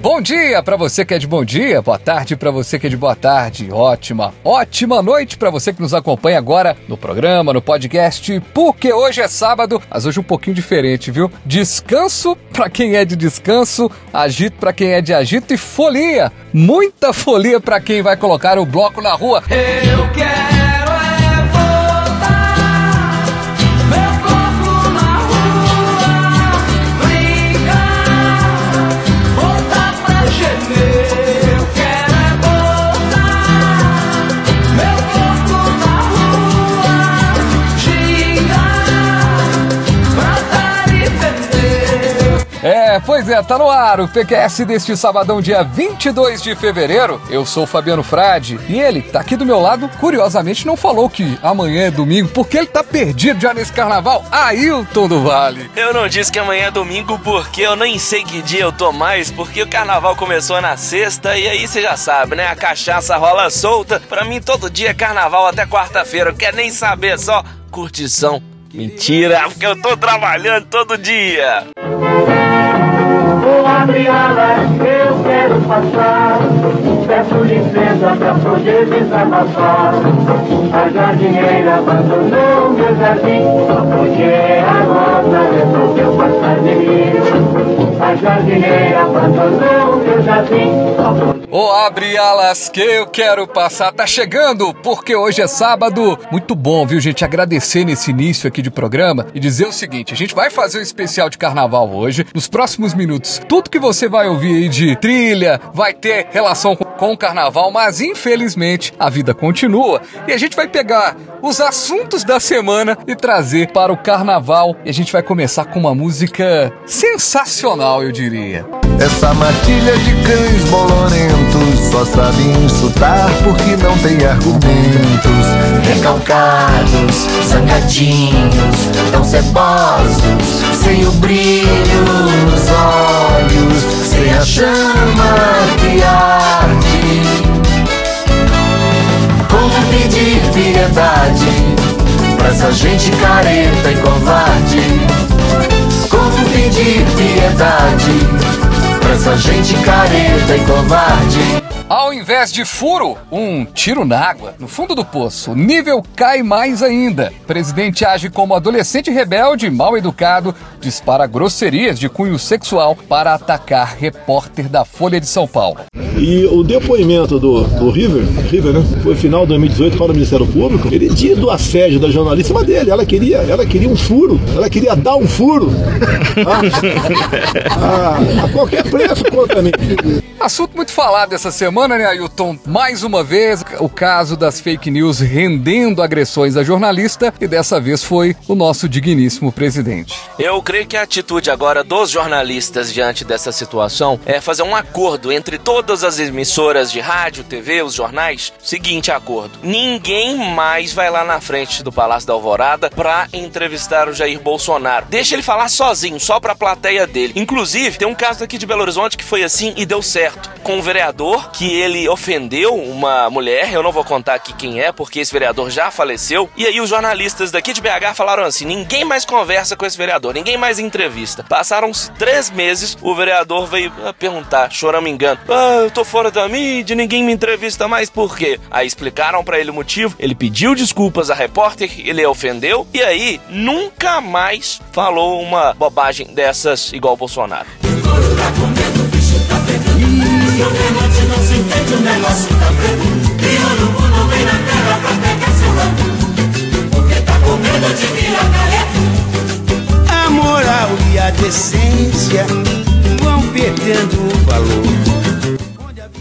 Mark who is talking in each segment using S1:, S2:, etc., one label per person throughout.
S1: Bom dia para você que é de bom dia, boa tarde para você que é de boa tarde, ótima, ótima noite para você que nos acompanha agora no programa, no podcast, porque hoje é sábado, mas hoje um pouquinho diferente, viu? Descanso para quem é de descanso, agito para quem é de agito e folia, muita folia para quem vai colocar o bloco na rua.
S2: Eu quero
S1: pois é, tá no ar o PQS deste sabadão, dia 22 de fevereiro. Eu sou o Fabiano Frade e ele tá aqui do meu lado, curiosamente não falou que amanhã é domingo, porque ele tá perdido já nesse carnaval. Ailton do Vale.
S3: Eu não disse que amanhã é domingo porque eu nem sei que dia eu tô mais, porque o carnaval começou na sexta e aí você já sabe, né? A cachaça rola solta. Pra mim todo dia é carnaval até quarta-feira, eu quero nem saber, só curtição. Mentira, porque eu tô trabalhando todo dia.
S4: Abrir alas, eu quero passar. Peço licença pra poder desabafar. A jardineira abandonou meu jardim. Porque a rosa resolveu passar de mim. A jardineira abandonou meu jardim.
S1: Ô, abre alas que eu quero passar. Tá chegando, porque hoje é sábado. Muito bom, viu, gente? Agradecer nesse início aqui de programa e dizer o seguinte: a gente vai fazer um especial de carnaval hoje. Nos próximos minutos, tudo que você vai ouvir aí de trilha vai ter relação com, com o carnaval, mas infelizmente a vida continua e a gente vai pegar os assuntos da semana e trazer para o carnaval. E a gente vai começar com uma música sensacional, eu diria.
S5: Essa matilha de cães bolorentos só sabe insultar porque não tem argumentos.
S6: recalcados, zangadinhos, tão cebosos, sem o brilho nos olhos, sem a chama que arde. Como pedir piedade pra essa gente careta e covarde? Como pedir piedade essa gente careta e covarde?
S1: Ao invés de furo, um tiro na água, no fundo do poço. O nível cai mais ainda. O presidente age como adolescente rebelde, mal educado, dispara grosserias de cunho sexual para atacar repórter da Folha de São Paulo.
S7: E o depoimento do, do River, River, né? Foi final de 2018 para o Ministério Público. Ele diz do assédio da jornalista, mas dele, ela queria, ela queria um furo, ela queria dar um furo. Ah, a, a qualquer preço mim.
S1: Assunto muito falado essa semana, né, Ailton? Mais uma vez, o caso das fake news rendendo agressões a jornalista e dessa vez foi o nosso digníssimo presidente.
S3: Eu creio que a atitude agora dos jornalistas diante dessa situação é fazer um acordo entre todas as emissoras de rádio, TV, os jornais. Seguinte acordo: ninguém mais vai lá na frente do Palácio da Alvorada pra entrevistar o Jair Bolsonaro. Deixa ele falar sozinho, só pra plateia dele. Inclusive, tem um caso aqui de Belo Horizonte que foi assim e deu certo. Com um vereador que ele ofendeu uma mulher, eu não vou contar aqui quem é, porque esse vereador já faleceu. E aí os jornalistas daqui de BH falaram assim: ninguém mais conversa com esse vereador, ninguém mais entrevista. Passaram-se três meses, o vereador veio ah, perguntar, choramingando: Ah, eu tô fora da mídia, ninguém me entrevista mais, por quê? Aí explicaram pra ele o motivo, ele pediu desculpas à repórter, ele ofendeu, e aí nunca mais falou uma bobagem dessas igual o Bolsonaro.
S8: A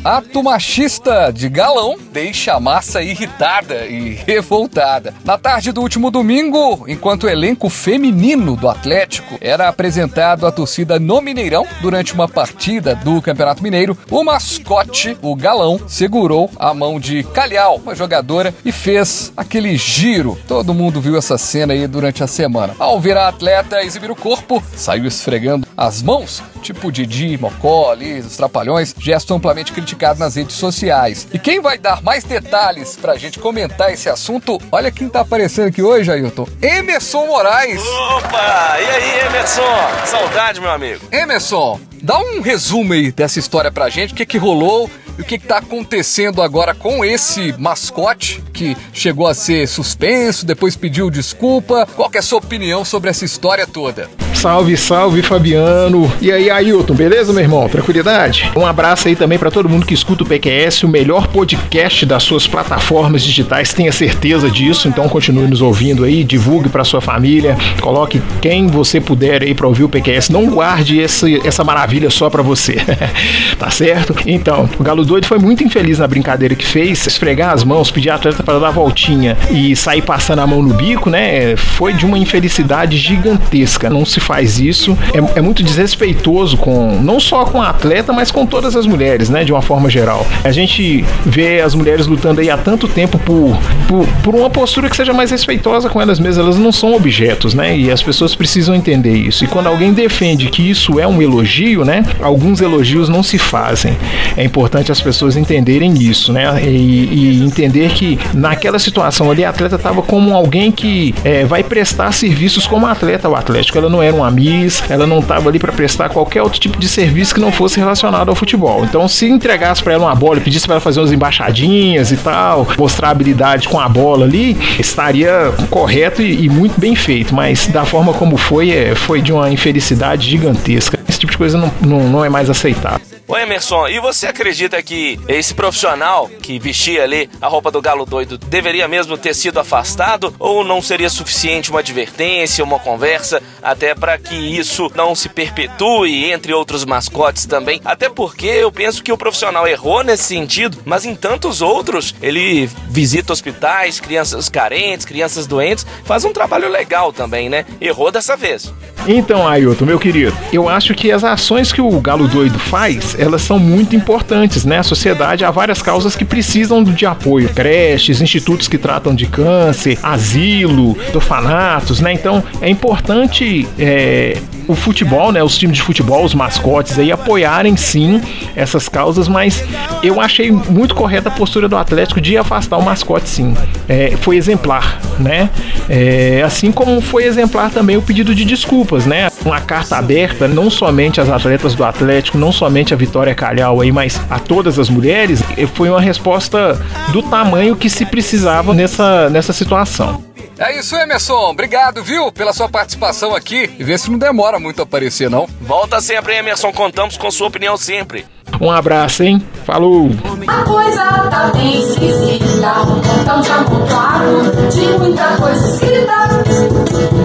S1: Ato machista de galão deixa a massa irritada e revoltada. Na tarde do último domingo, enquanto o elenco feminino do Atlético era apresentado à torcida no Mineirão durante uma partida do Campeonato Mineiro, o mascote, o galão, segurou a mão de Calhau, uma jogadora, e fez aquele giro. Todo mundo viu essa cena aí durante a semana. Ao ver a atleta exibir o corpo, saiu esfregando as mãos, tipo Didi, Mocó, ali, os trapalhões, gesto amplamente criticado nas redes sociais. E quem vai dar mais detalhes pra gente comentar esse assunto, olha quem tá aparecendo aqui hoje, Ailton. Emerson Moraes.
S3: Opa! E aí, Emerson? Saudade, meu amigo.
S1: Emerson, dá um resumo aí dessa história pra gente, o que que rolou e o que que tá acontecendo agora com esse mascote que chegou a ser suspenso, depois pediu desculpa. Qual que é a sua opinião sobre essa história toda?
S9: Salve, salve, Fabiano. E aí, Ailton, beleza, meu irmão? Tranquilidade? Um abraço aí também pra todo mundo que escuta o PQS, o melhor podcast das suas plataformas digitais, tenha certeza disso. Então continue nos ouvindo aí, divulgue pra sua família, coloque quem você puder aí pra ouvir o PQS. Não guarde esse, essa maravilha só pra você. tá certo? Então, o Galo Doido foi muito infeliz na brincadeira que fez, esfregar as mãos, pedir a atleta para dar voltinha e sair passando a mão no bico, né? Foi de uma infelicidade gigantesca. Não se faz isso. É, é muito desrespeitoso com não só com a atleta, mas com todas as mulheres, né? De uma forma geral. A gente vê as mulheres lutando aí há tanto tempo por, por, por uma postura que seja mais respeitosa com elas mesmas. Elas não são objetos, né? E as pessoas precisam entender isso. E quando alguém defende que isso é um elogio, né? Alguns elogios não se fazem. É importante as pessoas entenderem isso, né? E, e entender que naquela situação ali a atleta estava como alguém que é, vai prestar serviços como atleta ao Atlético. Ela não era uma miss, ela não estava ali para prestar qualquer outro tipo de serviço que não fosse relacionado ao futebol. Então, se entregasse para ela uma bola e pedisse para ela fazer umas embaixadinhas e tal, mostrar habilidade com a bola ali, estaria correto e, e muito bem feito. Mas da forma como foi, é, foi de uma infelicidade gigantesca. Esse tipo de coisa não, não, não é mais aceitável.
S3: Ô Emerson, e você acredita que esse profissional que vestia ali a roupa do galo doido deveria mesmo ter sido afastado? Ou não seria suficiente uma advertência, uma conversa, até para que isso não se perpetue entre outros mascotes também? Até porque eu penso que o profissional errou nesse sentido, mas em tantos outros, ele visita hospitais, crianças carentes, crianças doentes, faz um trabalho legal também, né? Errou dessa vez.
S9: Então, Ailton, meu querido, eu acho que as ações que o Galo Doido faz, elas são muito importantes, né? A sociedade há várias causas que precisam de apoio. Creches, institutos que tratam de câncer, asilo, orfanatos, né? Então, é importante é, o futebol, né? Os times de futebol, os mascotes aí apoiarem sim essas causas, mas eu achei muito correta a postura do Atlético de afastar o mascote sim. É, foi exemplar, né? É, assim como foi exemplar também o pedido de desculpas, né? Uma carta aberta, não somente às atletas do Atlético, não somente a Vitória Calhau aí, mas a todas as mulheres, foi uma resposta do tamanho que se precisava nessa, nessa situação.
S1: É isso, Emerson. Obrigado, viu, pela sua participação aqui. E vê se não demora muito a aparecer, não.
S3: Volta sempre, Emerson. Contamos com sua opinião sempre.
S9: Um abraço, hein? Falou!
S2: A coisa tá bem esquisita, um montão de amontoado de muita coisa escrita.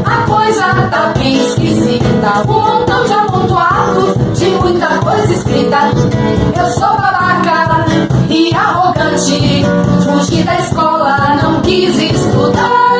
S2: A coisa tá bem esquisita, um montão de amontoado de muita coisa escrita. Eu sou babaca e arrogante, fugi da escola, não quis estudar.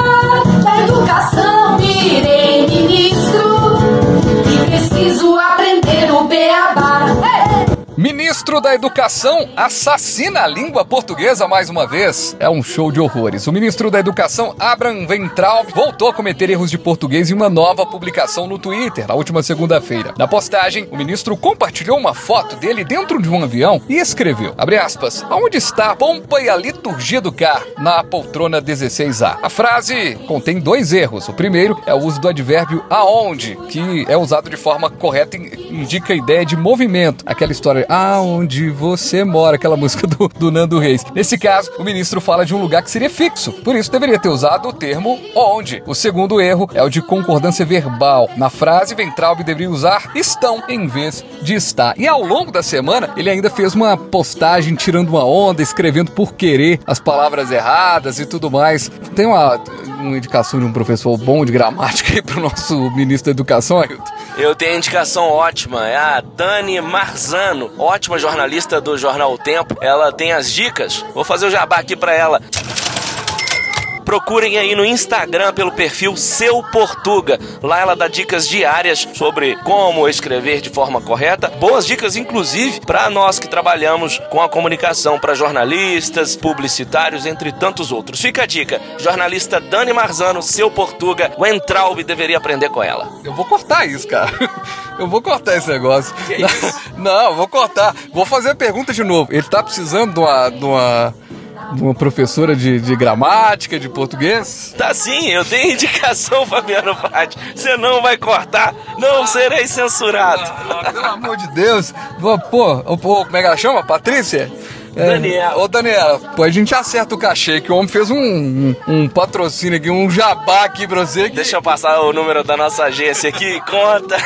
S2: Ministro
S1: da Educação assassina a língua portuguesa mais uma vez. É um show de horrores. O ministro da Educação, Abraham Ventral, voltou a cometer erros de português em uma nova publicação no Twitter, na última segunda-feira. Na postagem, o ministro compartilhou uma foto dele dentro de um avião e escreveu, abre aspas, aonde está a pompa e a liturgia do car na poltrona 16A? A frase contém dois erros. O primeiro é o uso do advérbio aonde, que é usado de forma correta e indica a ideia de movimento. Aquela história aonde você mora, aquela música do, do Nando Reis. Nesse caso, o ministro fala de um lugar que seria fixo, por isso deveria ter usado o termo onde. O segundo erro é o de concordância verbal. Na frase, Ventralbe deveria usar estão em vez de está. E ao longo da semana, ele ainda fez uma postagem tirando uma onda, escrevendo por querer as palavras erradas e tudo mais. Tem uma, uma indicação de um professor bom de gramática aí pro nosso ministro da Educação, Ailton?
S3: Eu tenho indicação ótima, é a Dani Marzano, ótima jornalista do jornal O Tempo. Ela tem as dicas. Vou fazer o jabá aqui pra ela. Procurem aí no Instagram pelo perfil Seu Portuga. Lá ela dá dicas diárias sobre como escrever de forma correta. Boas dicas, inclusive, para nós que trabalhamos com a comunicação, para jornalistas, publicitários, entre tantos outros. Fica a dica: jornalista Dani Marzano, Seu Portuga. O Entraub deveria aprender com ela.
S1: Eu vou cortar isso, cara. Eu vou cortar esse negócio.
S3: Que isso?
S1: Não, vou cortar. Vou fazer a pergunta de novo. Ele tá precisando de uma. De uma... uma professora de, de gramática, de português?
S3: Tá sim, eu tenho indicação, Fabiano Fati. Você não vai cortar, não serei censurado.
S1: Ah, Pelo amor de Deus. Pô, pô, pô, como é que ela chama? Patrícia? É,
S3: Daniela.
S1: Ô, Daniela, pô, a gente acerta o cachê, que o homem fez um, um, um patrocínio aqui, um jabá aqui pra você. Que...
S3: Deixa eu passar o número da nossa agência aqui, conta.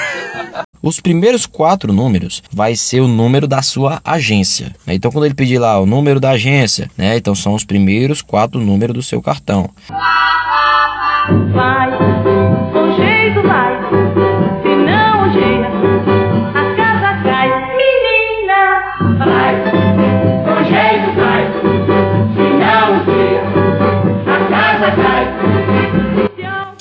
S10: Os primeiros quatro números vai ser o número da sua agência. né? Então, quando ele pedir lá o número da agência, né? Então são os primeiros quatro números do seu cartão.
S2: Vai, com jeito vai. Se não um dia a casa cai. Menina, vai, com jeito vai. Se não um dia a casa cai.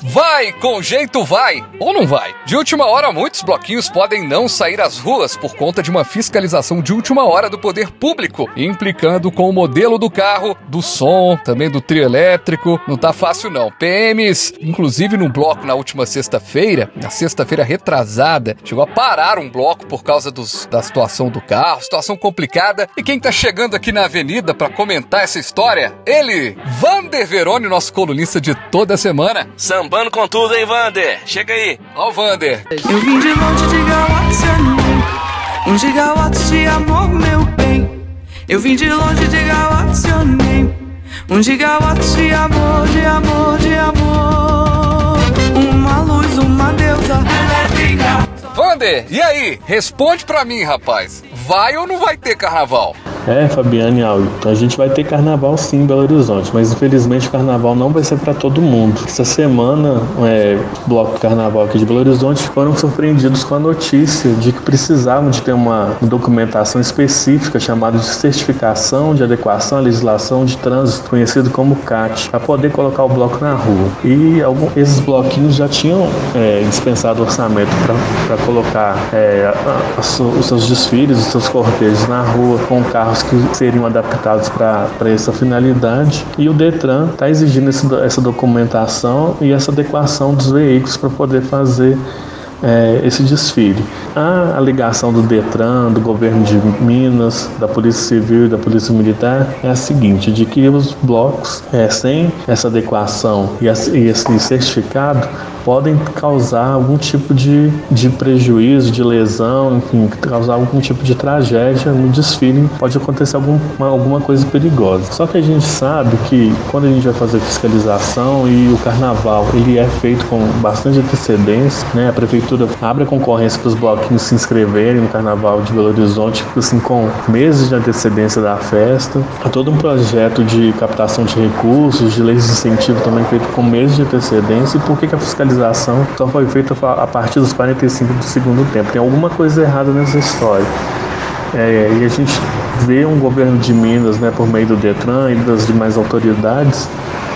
S1: Vai, com jeito vai! Ou não vai? De última hora, muitos bloquinhos podem não sair às ruas por conta de uma fiscalização de última hora do poder público, implicando com o modelo do carro, do som, também do trio elétrico. Não tá fácil não. PMs, inclusive num bloco na última sexta-feira, na sexta-feira retrasada, chegou a parar um bloco por causa dos- da situação do carro, situação complicada. E quem tá chegando aqui na avenida pra comentar essa história? Ele, Vander Verone, nosso colunista de toda semana.
S3: Sambando com tudo, hein, Vander? Chega aí.
S1: Ó o Vander.
S11: Eu vim de longe de galáxia nem Um gigawatt de amor, meu bem Eu vim de longe de galáxia nem Um gigawatt de amor, de amor, de amor Uma luz, uma deusa elétrica
S1: Vander, e aí? Responde pra mim, rapaz. Vai ou não vai ter carnaval?
S12: É, Fabiane Alto, a gente vai ter carnaval sim em Belo Horizonte, mas infelizmente o carnaval não vai ser para todo mundo. Essa semana, é, o bloco carnaval aqui de Belo Horizonte foram surpreendidos com a notícia de que precisavam de ter uma documentação específica chamada de certificação de adequação à legislação de trânsito, conhecido como CAT, para poder colocar o bloco na rua. E algum, esses bloquinhos já tinham é, dispensado orçamento para colocar é, a- a os seus desfiles, os seus cortejos na rua com carros que seriam adaptados para essa finalidade. E o Detran está exigindo esse essa documentação e essa adequação dos veículos para poder fazer é, esse desfile. A alegação do Detran, do governo de Minas, da Polícia Civil e da Polícia Militar é a seguinte, de que os blocos é, sem essa adequação e esse certificado podem causar algum tipo de, de prejuízo, de lesão, enfim, causar algum tipo de tragédia no desfile, pode acontecer algum, uma- alguma coisa perigosa. Só que a gente sabe que quando a gente vai fazer fiscalização e o carnaval ele é feito com bastante antecedência, né? A prefeitura abre a concorrência para os bloquinhos se inscreverem no carnaval de Belo Horizonte, assim, com meses de antecedência da festa. Há todo um projeto de captação de recursos, de leis de incentivo também feito com meses de antecedência. E por que, que a fiscalização só foi feita a partir dos 45 do segundo tempo? Tem alguma coisa errada nessa história. É, e a gente vê um governo de Minas, né, por meio do Detran e das demais autoridades,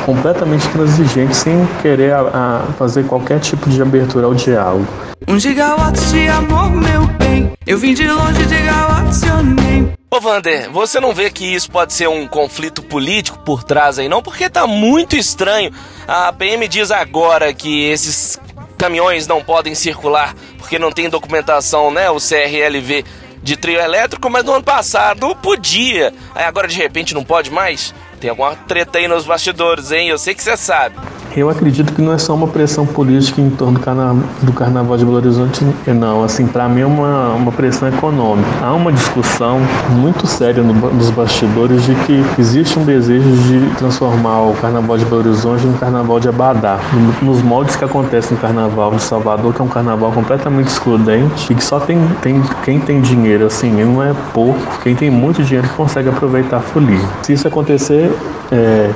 S12: completamente transigente, sem querer a- a fazer qualquer tipo de abertura ao diálogo.
S11: Um gigawatt de amor, meu bem Eu vim de longe galáxia nem
S3: Ô Vander, você não vê que isso pode ser um conflito político por trás aí não? Porque tá muito estranho. A PM diz agora que esses caminhões não podem circular porque não tem documentação, né? O CRLV de trio elétrico, mas no ano passado podia. Aí agora de repente não pode mais? Tem alguma treta aí nos bastidores, hein? Eu sei que você sabe.
S12: Eu acredito que não é só uma pressão política em torno do, carna- do Carnaval de Belo Horizonte, não. Assim, para mim é uma, uma pressão econômica. Há uma discussão muito séria no nos bastidores de que existe um desejo de transformar o Carnaval de Belo Horizonte num Carnaval de Abadá, no- nos moldes que acontece no Carnaval de Salvador, que é um Carnaval completamente excludente e que só tem, tem quem tem dinheiro, assim, não é pouco, quem tem muito dinheiro que consegue aproveitar a folia. Se isso acontecer, é,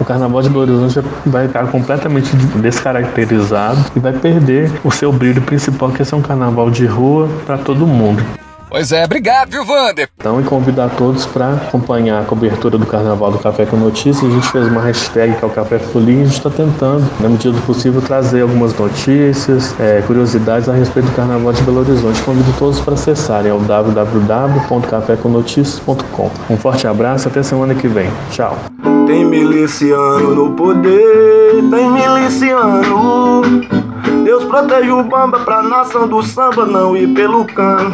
S12: o carnaval de Belo Horizonte vai ficar completamente descaracterizado e vai perder o seu brilho principal, que é ser um carnaval de rua para todo mundo.
S1: Pois é, obrigado, viu, Wander?
S12: Então, e convidar todos para acompanhar a cobertura do Carnaval do Café com Notícias. A gente fez uma hashtag que é o Café Folia e a gente está tentando, na medida do possível, trazer algumas notícias, é, curiosidades a respeito do Carnaval de Belo Horizonte. Convido todos para acessarem ao www.cafécomnoticias.com. Um forte abraço, até semana que vem. Tchau.
S13: Tem miliciano no poder, tem miliciano. Deus protege o bamba pra nação do samba não ir pelo cano.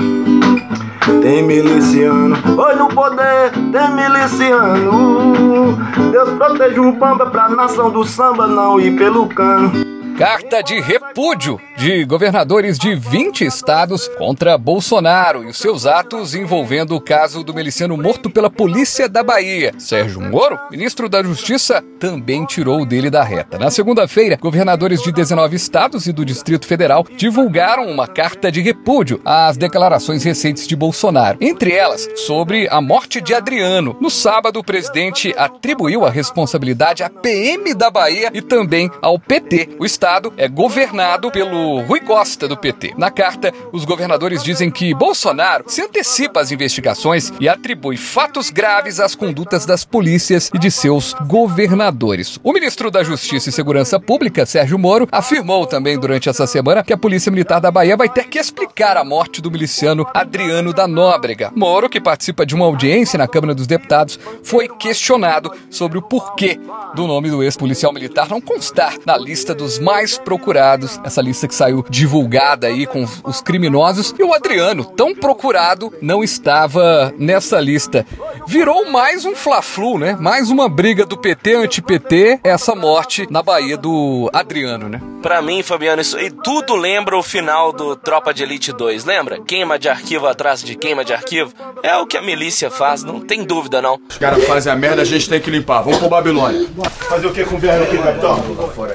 S13: Tem miliciano, oi no poder, tem miliciano. Deus protege o bamba pra nação do samba não ir pelo cano.
S1: Carta de repúdio de governadores de 20 estados contra Bolsonaro e seus atos envolvendo o caso do miliciano morto pela polícia da Bahia. Sérgio Moro, ministro da Justiça, também tirou dele da reta. Na segunda-feira, governadores de 19 estados e do Distrito Federal divulgaram uma carta de repúdio às declarações recentes de Bolsonaro, entre elas sobre a morte de Adriano. No sábado, o presidente atribuiu a responsabilidade à PM da Bahia e também ao PT. O estado é governado pelo Rui Costa, do PT. Na carta, os governadores dizem que Bolsonaro se antecipa às investigações e atribui fatos graves às condutas das polícias e de seus governadores. O ministro da Justiça e Segurança Pública, Sérgio Moro, afirmou também durante essa semana que a Polícia Militar da Bahia vai ter que explicar a morte do miliciano Adriano da Nóbrega. Moro, que participa de uma audiência na Câmara dos Deputados, foi questionado sobre o porquê do nome do ex-policial militar não constar na lista dos mais procurados, essa lista que saiu divulgada aí com os criminosos, e o Adriano, tão procurado, não estava nessa lista. Virou mais um fla-flu, né? Mais uma briga do PT anti-PT, essa morte na Bahia do Adriano, né?
S3: Pra mim, Fabiano, isso aí tudo lembra o final do Tropa de Elite 2, lembra? Queima de arquivo atrás de queima de arquivo. É o que a milícia faz, não tem dúvida não.
S14: Os caras fazem a merda, a gente tem que limpar. Vamos pro Babilônia.
S7: Fazer o que com o verme aqui, capitão?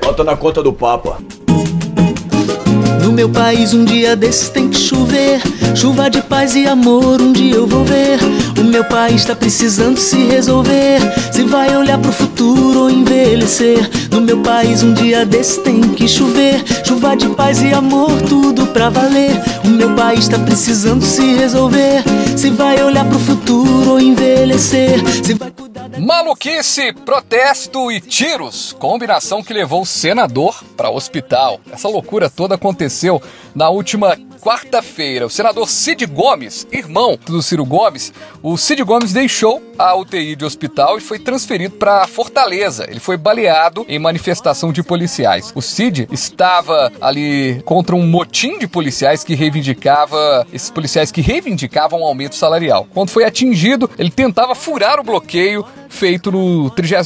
S14: Bota na conta do Papa.
S15: No meu país um dia desses tem que chover. Chuva de paz e amor um dia eu vou ver. O meu país tá precisando se resolver. Se vai olhar pro futuro ou envelhecer. No meu país um dia desses tem que chover. Chuva de paz e amor tudo pra valer. O meu país tá precisando se resolver. Se vai olhar pro futuro ou envelhecer. Se vai
S1: Maluquice, protesto e tiros. Combinação que levou o senador para o hospital. Essa loucura toda aconteceu na última quarta-feira. O senador Cid Gomes, irmão do Ciro Gomes, o Cid Gomes deixou a UTI de hospital e foi transferido para Fortaleza. Ele foi baleado em manifestação de policiais. O Cid estava ali contra um motim de policiais que reivindicava esses policiais que reivindicavam um aumento salarial. Quando foi atingido, ele tentava furar o bloqueio feito no 30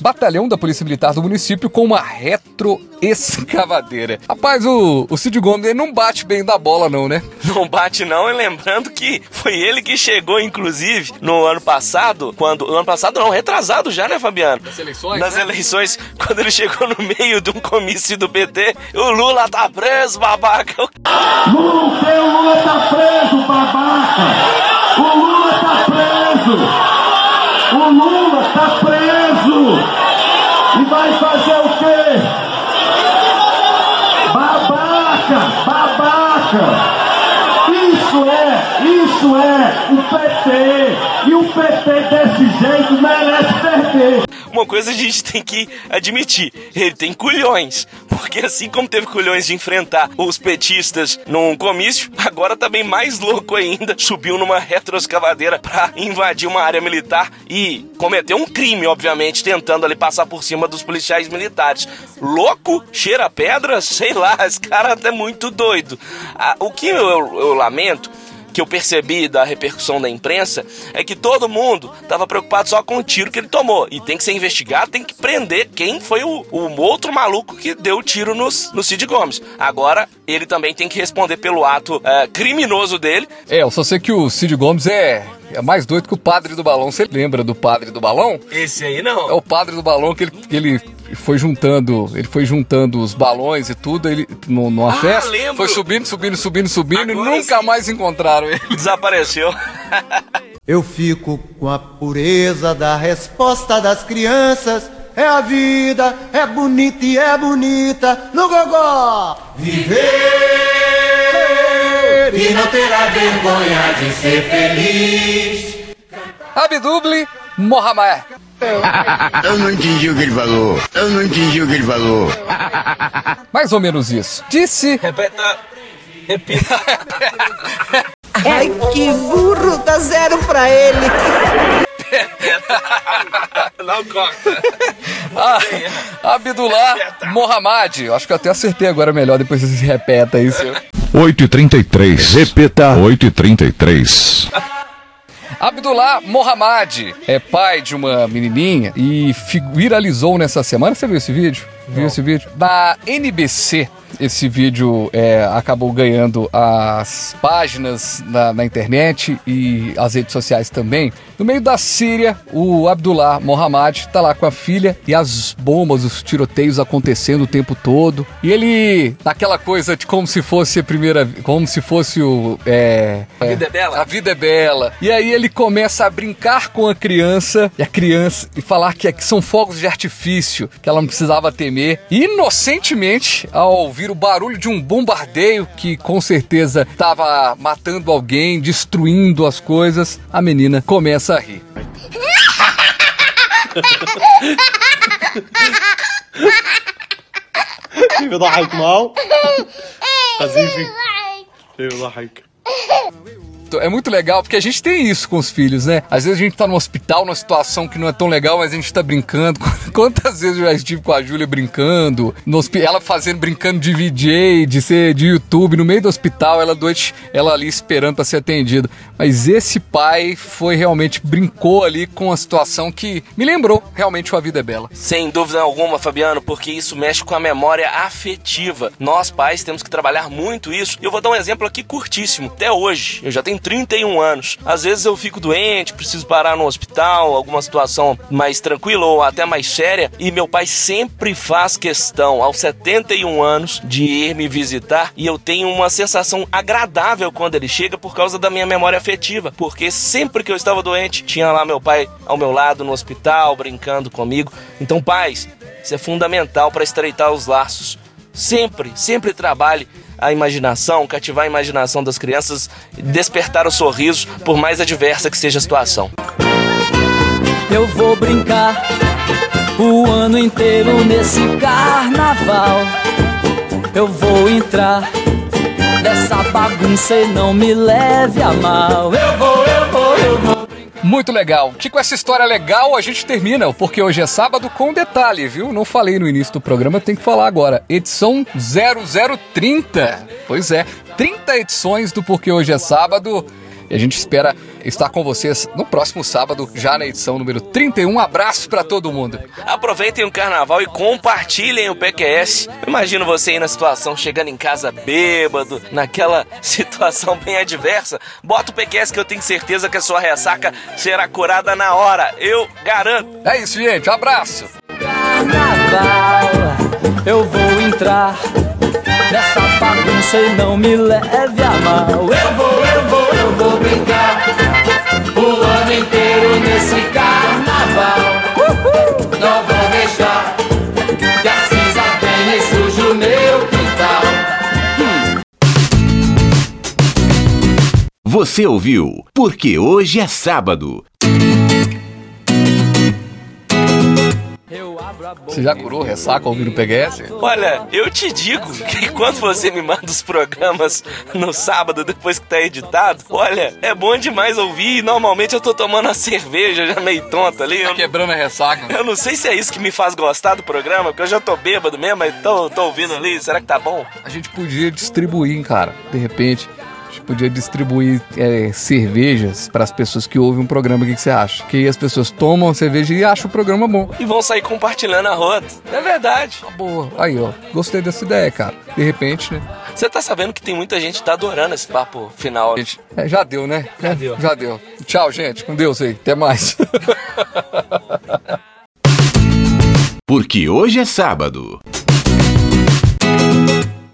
S1: Batalhão da Polícia Militar do município com uma retroescavadeira. Rapaz, o, o Cid Gomes ele não bate bem da bola, não, né?
S3: Não bate não, e lembrando que foi ele que chegou, inclusive, no ano passado, quando. No ano passado não, retrasado já, né, Fabiano?
S1: Nas eleições?
S3: Nas
S1: né?
S3: eleições, quando ele chegou no meio de um comício do PT, o Lula tá preso, babaca.
S4: Lula, o Lula tá preso, babaca! O Lula tá preso! O Lula tá preso! E vai fazer o quê? Babaca! Babaca! Isso é, isso é o PT! E o PT desse jeito merece perder!
S3: Uma coisa a gente tem que admitir, ele tem culhões. Porque assim como teve culhões de enfrentar os petistas num comício, agora tá bem mais louco ainda. Subiu numa retroescavadeira pra invadir uma área militar e cometeu um crime, obviamente, tentando ali passar por cima dos policiais militares. Louco, cheira pedra, sei lá, esse cara é muito doido. Ah, o que eu, eu lamento que eu percebi da repercussão da imprensa é que todo mundo estava preocupado só com o tiro que ele tomou. E tem que ser investigado, tem que prender quem foi o, o outro maluco que deu o tiro nos, no Cid Gomes. Agora, ele também tem que responder pelo ato é, criminoso dele.
S1: É, eu só sei que o Cid Gomes é é mais doido que o padre do balão. Você lembra do padre do balão?
S3: Esse aí não.
S1: É o padre do balão que ele, que ele foi juntando, ele foi juntando os balões e tudo, ele no, numa
S3: Ah,
S1: festa,
S3: lembro.
S1: foi subindo, subindo, subindo, subindo e
S3: Agora
S1: nunca
S3: sim.
S1: mais encontraram ele.
S3: Desapareceu.
S16: Eu fico com a pureza da resposta das crianças
S8: é a vida, é bonita e é bonita no gogó. Viver e não terá vergonha de ser feliz.
S1: Abdubli Mohamed.
S16: Eu não entendi o que ele falou. Eu não entendi o que ele falou.
S1: Mais ou menos isso. Disse.
S3: Repeta. Repita.
S17: Ai, que burro, dá zero pra ele.
S3: Não corta.
S1: Ah, Abdullah Mohamed. Acho que eu até acertei agora melhor, depois você se repeta isso.
S18: 8 e 33 Repita. 8 e 33
S1: Abdullah Mohamed é pai de uma menininha e viralizou nessa semana. Você viu esse vídeo? Viu esse vídeo? Da NBC. Esse vídeo é, acabou ganhando as páginas na, na internet e as redes sociais também. No meio da Síria, o Abdullah Mohamed tá lá com a filha e as bombas, os tiroteios acontecendo o tempo todo. E ele, naquela coisa de como se fosse a primeira. Como se fosse o. É,
S3: A vida é bela?
S1: A vida é bela. E aí ele começa a brincar com a criança e a criança e falar que, que são fogos de artifício, que ela não precisava temer E inocentemente, ao ouvir o barulho de um bombardeio que com certeza estava matando alguém, destruindo as coisas, a menina começa a rir.
S12: كيف يضحك معه قذيفي كيف يضحك
S1: é muito legal porque a gente tem isso com os filhos, né? Às vezes a gente tá no hospital, numa situação que não é tão legal, mas a gente tá brincando. Quantas vezes eu já estive com a Júlia brincando, no ela fazendo, brincando de VJ, de ser de YouTube, no meio do hospital, ela doente, ela ali esperando pra ser atendida. Mas esse pai foi realmente, brincou ali com a situação que me lembrou realmente A Vida é Bela.
S3: Sem dúvida alguma, Fabiano, porque isso mexe com a memória afetiva. Nós, pais, temos que trabalhar muito isso. E eu vou dar um exemplo aqui curtíssimo. Até hoje, eu já tenho 31 anos. Às vezes eu fico doente, preciso parar no hospital, alguma situação mais tranquila ou até mais séria. E meu pai sempre faz questão, aos 71 anos, de ir me visitar. E eu tenho uma sensação agradável quando ele chega por causa da minha memória afetiva. Porque sempre que eu estava doente, tinha lá meu pai ao meu lado no hospital, brincando comigo. Então, pais, isso é fundamental para estreitar os laços. Sempre, sempre trabalhe a imaginação, cativar a imaginação das crianças, despertar o sorriso, por mais adversa que seja a situação.
S15: Eu vou brincar o ano inteiro nesse carnaval. Eu vou entrar nessa bagunça e não me leve a mal. Eu vou, eu vou.
S1: Muito legal. Que com essa história legal a gente termina, porque hoje é sábado com um detalhe, viu? Não falei no início do programa, tem que falar agora. Edição 0030. Pois é, 30 edições do Porque Hoje é Sábado. E a gente espera estar com vocês no próximo sábado, já na edição número 31. Um abraço pra todo mundo.
S3: Aproveitem o carnaval e compartilhem o PQS. Imagino você aí na situação, chegando em casa bêbado, naquela situação bem adversa. Bota o PQS que eu tenho certeza que a sua ressaca será curada na hora. Eu garanto.
S1: É isso, gente. Abraço.
S15: Carnaval, eu vou entrar nessa e não me leve a mal. Eu vou, eu vou, eu vou brincar o ano inteiro nesse carnaval. Não vou deixar que a cinza venha e suja o meu quintal.
S19: Você ouviu? Porque hoje é sábado.
S1: Você já curou ressaca ouvindo o PGS?
S3: Olha, eu te digo que quando você me manda os programas no sábado depois que tá editado, olha, é bom demais ouvir normalmente eu tô tomando uma cerveja já meio tonta ali.
S1: Tá quebrando a ressaca.
S3: Eu não sei se é isso que me faz gostar do programa, porque eu já tô bêbado mesmo, mas tô, tô ouvindo ali, será que tá bom?
S1: A gente podia distribuir, cara, de repente. Podia distribuir é, cervejas para as pessoas que ouvem um programa. O que, que você acha? Que aí as pessoas tomam a cerveja e acham o programa bom.
S3: E vão sair compartilhando a roda. É verdade.
S1: Tá boa. Aí, ó. Gostei dessa ideia, cara. De repente, né?
S3: Você tá sabendo que tem muita gente que tá adorando esse papo final.
S1: Gente, é, já deu, né?
S3: Já deu.
S1: Já deu. Tchau, gente. Com Deus aí. Até mais.
S19: Porque hoje é sábado.